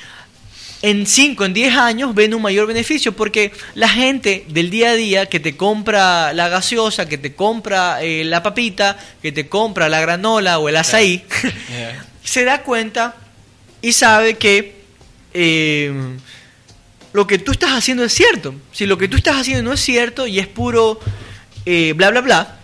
en 5, en 10 años ven un mayor beneficio porque la gente del día a día que te compra la gaseosa, que te compra eh, la papita, que te compra la granola o el azaí, [laughs] [laughs] se da cuenta y sabe que eh, lo que tú estás haciendo es cierto. Si lo que tú estás haciendo no es cierto y es puro eh, bla, bla, bla,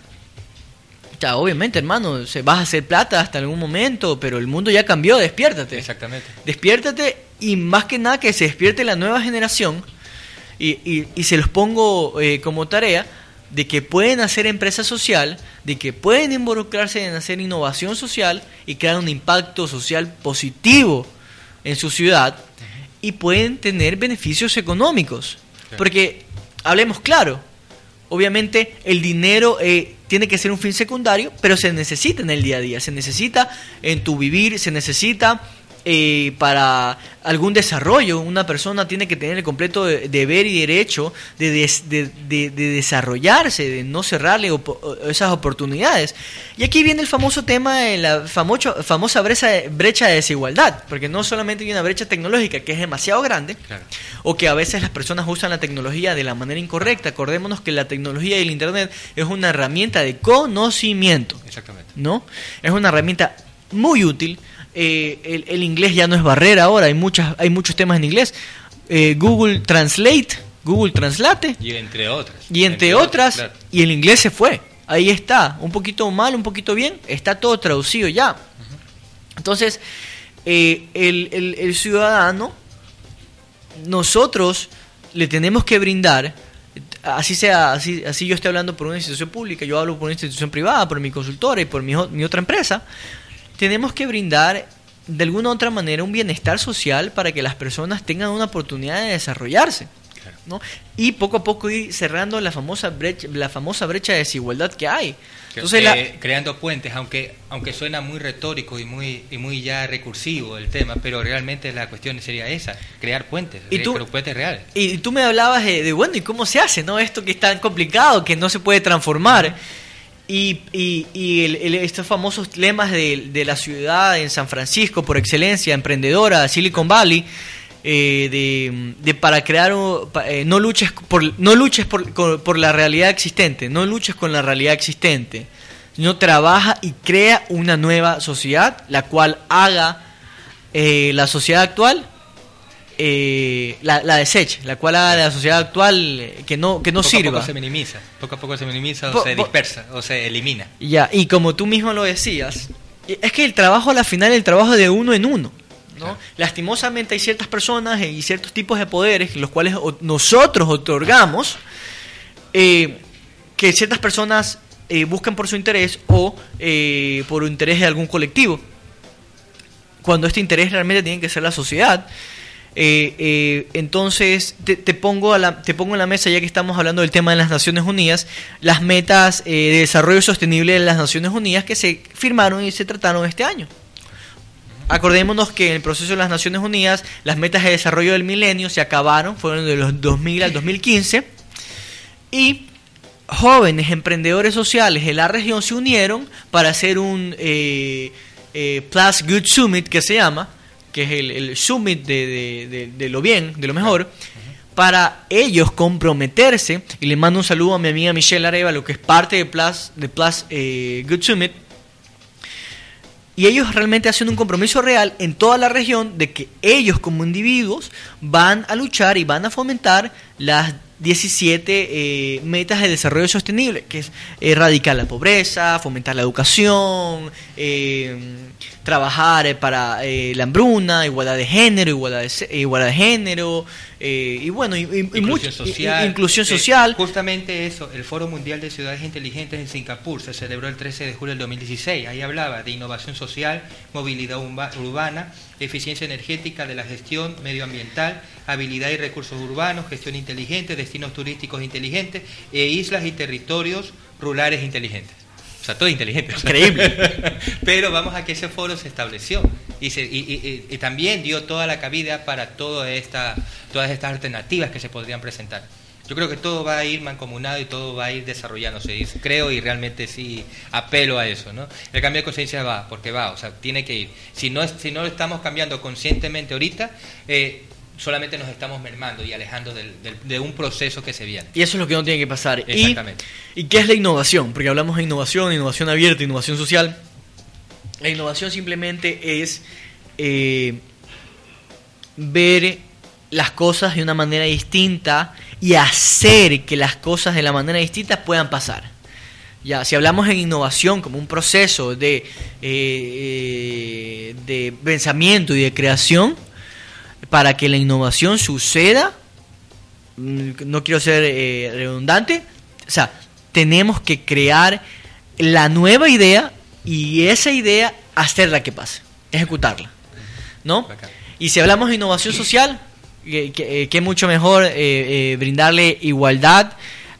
ya, obviamente, hermano, se vas a hacer plata hasta algún momento, pero el mundo ya cambió, despiértate. Exactamente. Despiértate y más que nada que se despierte la nueva generación y, y- y se los pongo eh, como tarea de que pueden hacer empresa social, de que pueden involucrarse en hacer innovación social y crear un impacto social positivo en su ciudad y pueden tener beneficios económicos. Porque, hablemos claro, obviamente el dinero eh, tiene que ser un fin secundario, pero se necesita en el día a día, se necesita en tu vivir, se necesita eh, para algún desarrollo. Una persona tiene que tener el completo de- deber y derecho de, des- de- de- de desarrollarse, de no cerrarle opo- esas oportunidades. Y aquí viene el famoso tema de la famoso- famosa brecha, brecha de desigualdad, porque no solamente hay una brecha tecnológica que es demasiado grande, o que a veces las personas usan la tecnología de la manera incorrecta. Acordémonos que la tecnología y el Internet es una herramienta de conocimiento. Exactamente. ¿no? Es una herramienta muy útil eh, el, el inglés ya no es barrera ahora, hay, muchas, hay muchos temas en inglés. Eh, Google Translate, Google Translate, Y entre otras. y entre, otras, claro. y el inglés se fue. Ahí está, un poquito mal, un poquito bien, está todo traducido ya. Entonces, eh, el, el- el ciudadano, nosotros le tenemos que brindar, así sea, así, así yo estoy hablando por una institución pública, yo hablo por una institución privada, por mi consultora y por mi otra empresa, tenemos que brindar de alguna u otra manera un bienestar social para que las personas tengan una oportunidad de desarrollarse. ¿no? Y poco a poco ir cerrando la famosa brecha, la famosa brecha de desigualdad que hay. Entonces, la- Eh, creando puentes, aunque aunque suena muy retórico y muy y muy ya recursivo el tema, pero realmente la cuestión sería esa, crear puentes, ¿Y re- tú- pero puentes reales. Y tú me hablabas de, de, bueno, ¿y cómo se hace, no? Esto que es tan complicado, que no se puede transformar. Y, y, y el- el- estos famosos lemas de, la ciudad en San Francisco, por excelencia, emprendedora, Silicon Valley, eh, de, de para crear, eh, no luches, por, no luches por, por la realidad existente, no luches con la realidad existente, sino trabaja y crea una nueva sociedad, la cual haga eh, la sociedad actual eh, la, la deseche, la cual haga de la sociedad actual eh, que no, que no poco sirva. a poco se minimiza, poco a poco se minimiza o Po- se po- dispersa o se elimina. Ya, y como tú mismo lo decías, es que el trabajo a la final es el trabajo de uno en uno. ¿no? Lastimosamente hay ciertas personas y ciertos tipos de poderes los cuales nosotros otorgamos eh, que ciertas personas eh, buscan por su interés o eh, por un interés de algún colectivo. Cuando este interés realmente tiene que ser la sociedad. Eh, eh, entonces te, pongo a la, te pongo en la mesa ya que estamos hablando del tema de las Naciones Unidas las metas eh, de desarrollo sostenible de las Naciones Unidas que se firmaron y se trataron este año. Acordémonos que en el proceso de las Naciones Unidas las metas de desarrollo del milenio se acabaron fueron de los 2000 al 2015 y jóvenes emprendedores sociales de la región se unieron para hacer un eh, Plus Good Summit que se llama, que es el, summit de, de- de- lo bien, de lo mejor, para ellos comprometerse, y le mando un saludo a mi amiga Michelle Arevalo, que es parte de Plus, de Plus eh, Good Summit, y ellos realmente hacen un compromiso real en toda la región de que ellos como individuos van a luchar y van a fomentar las 17 eh, metas de desarrollo sostenible, que es erradicar la pobreza, fomentar la educación, eh, trabajar eh, para eh, la hambruna, igualdad de género, igualdad de, igualdad de género, eh, y bueno, y, Inclusión mucho- social. inclusión Eh, social. justamente eso, el Foro Mundial de Ciudades Inteligentes en Singapur se celebró el 13 de julio del 2016. Ahí hablaba de innovación social, movilidad urba- urbana, eficiencia energética de la gestión medioambiental, habilidad y recursos urbanos, gestión inteligente, destinos turísticos inteligentes e islas y territorios rurales inteligentes. O sea, todo inteligente. Increíble. [laughs] Pero vamos a que ese foro se estableció y, se- y- y- y- y también dio toda la cabida para toda esta, todas estas alternativas que se podrían presentar. Yo creo que todo va a ir mancomunado y todo va a ir desarrollándose. Y creo y realmente sí apelo a eso. ¿no? El cambio de conciencia va, porque va, o sea, tiene que ir. Si no, si no lo estamos cambiando conscientemente ahorita, eh, solamente nos estamos mermando y alejando del- del- de un proceso que se viene. Y eso es lo que no tiene que pasar. Y- Exactamente. ¿Y, qué es la innovación? Porque hablamos de innovación, innovación abierta, innovación social. La innovación simplemente es eh, ver las cosas de una manera distinta y hacer que las cosas de la manera distinta puedan pasar. Ya, si hablamos en innovación como un proceso de, eh, eh, de pensamiento y de creación, para que la innovación suceda, mm, no quiero ser eh, redundante, o sea, tenemos que crear la nueva idea y esa idea hacerla que pase, ejecutarla, ¿no? Y si hablamos de innovación social, que, que- eh, que mucho mejor eh, eh, brindarle igualdad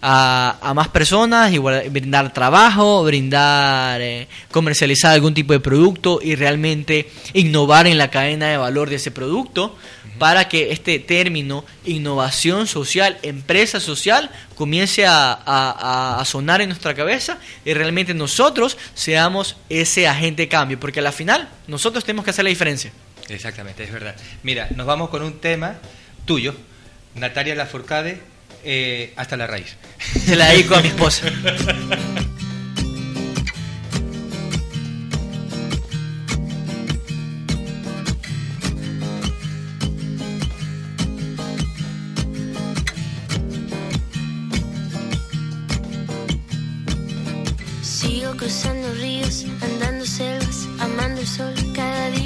a, a más personas, igual- brindar trabajo, brindar, eh, comercializar algún tipo de producto y realmente innovar en la cadena de valor de ese producto para que este término innovación social, empresa social, comience a, a- sonar en nuestra cabeza y realmente nosotros seamos ese agente de cambio, porque al final nosotros tenemos que hacer la diferencia. Exactamente, es verdad. Mira, nos vamos con un tema tuyo, Natalia Lafourcade, eh, hasta la raíz. Se la dedico a mi esposa. Sigo cruzando ríos, andando selvas, amando el sol.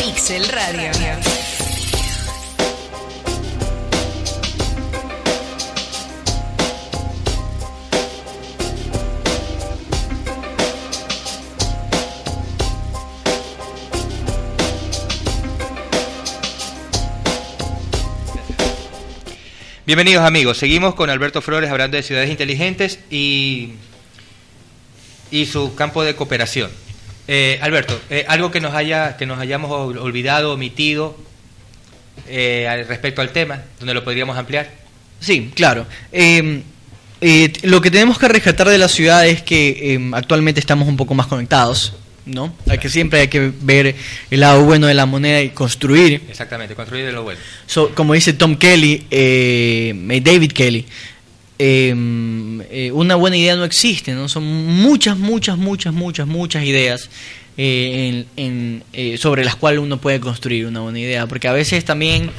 Pixel Radio. Bienvenidos amigos, seguimos con Alberto Flores hablando de ciudades inteligentes y, y su campo de cooperación. Eh, Alberto, eh, algo que nos haya que nos hayamos ol- olvidado, omitido eh, respecto al tema, donde lo podríamos ampliar. Sí, claro. Eh, lo que tenemos que rescatar de la ciudad es que eh, actualmente estamos un poco más conectados, ¿no? Hay que siempre hay que ver el lado bueno de la moneda y construir. Exactamente, construir de lo bueno. So, como dice Tom Kelly, David Kelly, eh, eh, una buena idea no existe, ¿no? Son muchas, muchas, muchas, muchas, muchas ideas eh, en- en, eh, sobre las cuales uno puede construir una buena idea, porque a veces también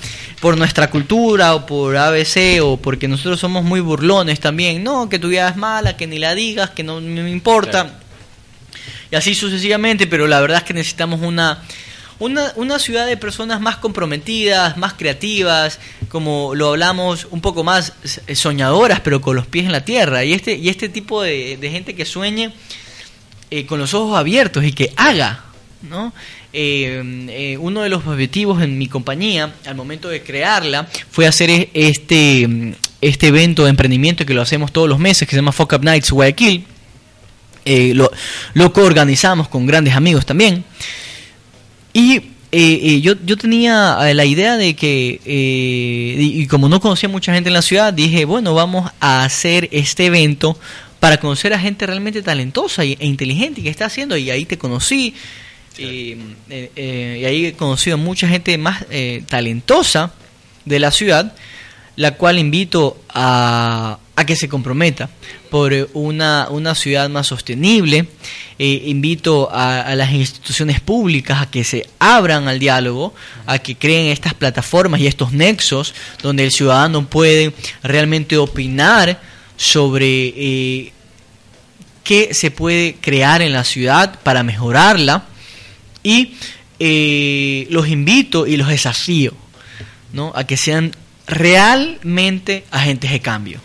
por nuestra cultura o por ABC o porque nosotros somos muy burlones también, no, que tu idea es mala, que ni la digas, que no me importa y así sucesivamente, pero la verdad es que necesitamos una, una, una ciudad de personas más comprometidas, más creativas, como lo hablamos, un poco más eh, soñadoras, pero con los pies en la tierra. Y este, y este tipo de, de gente que sueñe eh, con los ojos abiertos y que haga, ¿no? Eh, eh, uno de los objetivos en mi compañía, al momento de crearla, fue hacer e- este, este evento de emprendimiento que lo hacemos todos los meses, que se llama Fuck Up Nights Guayaquil. Eh, lo, lo coorganizamos con grandes amigos también. Y eh, eh, yo, yo tenía eh, la idea de que, eh, y, y como no conocía mucha gente en la ciudad, dije, bueno, vamos a hacer este evento para conocer a gente realmente talentosa e inteligente que está haciendo. Y ahí te conocí. Y, eh, eh, y ahí he conocido a mucha gente más eh, talentosa de la ciudad, la cual invito a, a que se comprometa por eh, una, una ciudad más sostenible. Eh, invito a, las instituciones públicas a que se abran al diálogo, a que creen estas plataformas y estos nexos donde el ciudadano puede realmente opinar sobre eh, qué se puede crear en la ciudad para mejorarla y eh, los invito y los desafío ¿no? a que sean realmente agentes de cambio.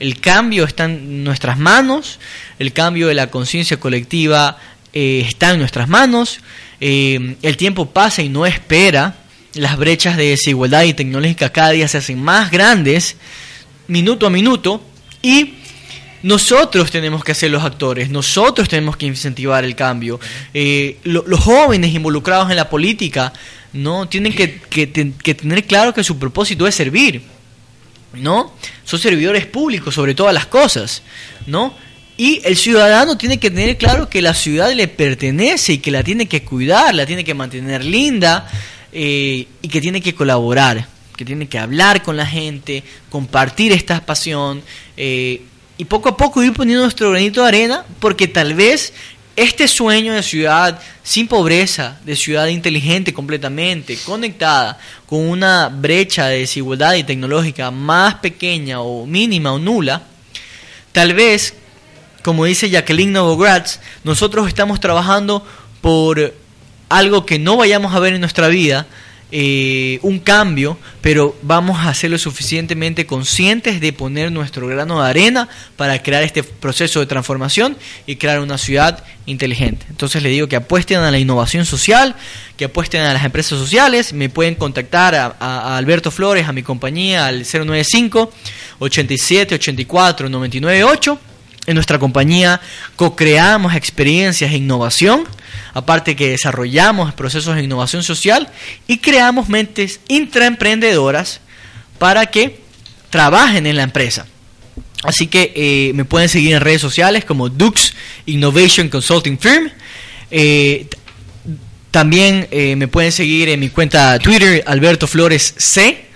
El cambio está en nuestras manos, el cambio de la conciencia colectiva eh, está en nuestras manos, eh, el tiempo pasa y no espera, las brechas de desigualdad y tecnológica cada día se hacen más grandes, minuto a minuto, y nosotros tenemos que ser los actores, nosotros tenemos que incentivar el cambio. Eh, los jóvenes involucrados en la política no tienen que, tener claro que su propósito es servir, ¿no? Son servidores públicos sobre todas las cosas, ¿no? Y el ciudadano tiene que tener claro que la ciudad le pertenece y que la tiene que cuidar, la tiene que mantener linda eh, y que tiene que colaborar, que tiene que hablar con la gente, compartir esta pasión. Eh, y poco a poco ir poniendo nuestro granito de arena, porque tal vez este sueño de ciudad sin pobreza, de ciudad inteligente completamente, conectada, con una brecha de desigualdad y tecnológica más pequeña o mínima o nula, tal vez, como dice Jacqueline Novogratz, nosotros estamos trabajando por algo que no vayamos a ver en nuestra vida, eh, un cambio, pero vamos a hacerlo suficientemente conscientes de poner nuestro grano de arena para crear este proceso de transformación y crear una ciudad inteligente. Entonces le digo que apuesten a la innovación social, que apuesten a las empresas sociales, me pueden contactar a, Alberto Flores, a mi compañía, al 095 87 84 99 8 en nuestra compañía co-creamos experiencias e innovación, aparte que desarrollamos procesos de innovación social y creamos mentes intraemprendedoras para que trabajen en la empresa. Así que eh, me pueden seguir en redes sociales como Dux Innovation Consulting Firm. Eh, también eh, me pueden seguir en mi cuenta Twitter, Alberto Flores C.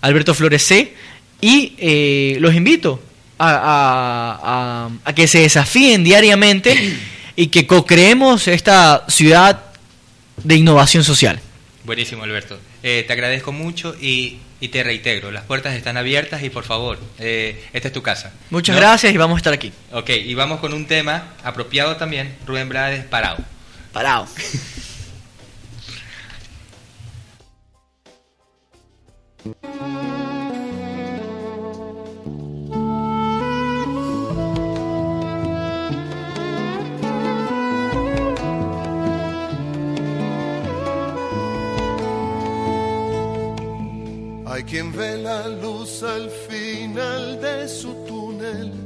Alberto Flores C. Y los invito a, que se desafíen diariamente y que co-creemos esta ciudad de innovación social. Buenísimo, Alberto. Eh, te agradezco mucho y, te reitero, las puertas están abiertas y por favor, eh, esta es tu casa. Muchas gracias y vamos a estar aquí. Ok, y vamos con un tema apropiado también, Rubén Blades, Parado. Parado. [laughs] Hay quien ve la luz al final de su túnel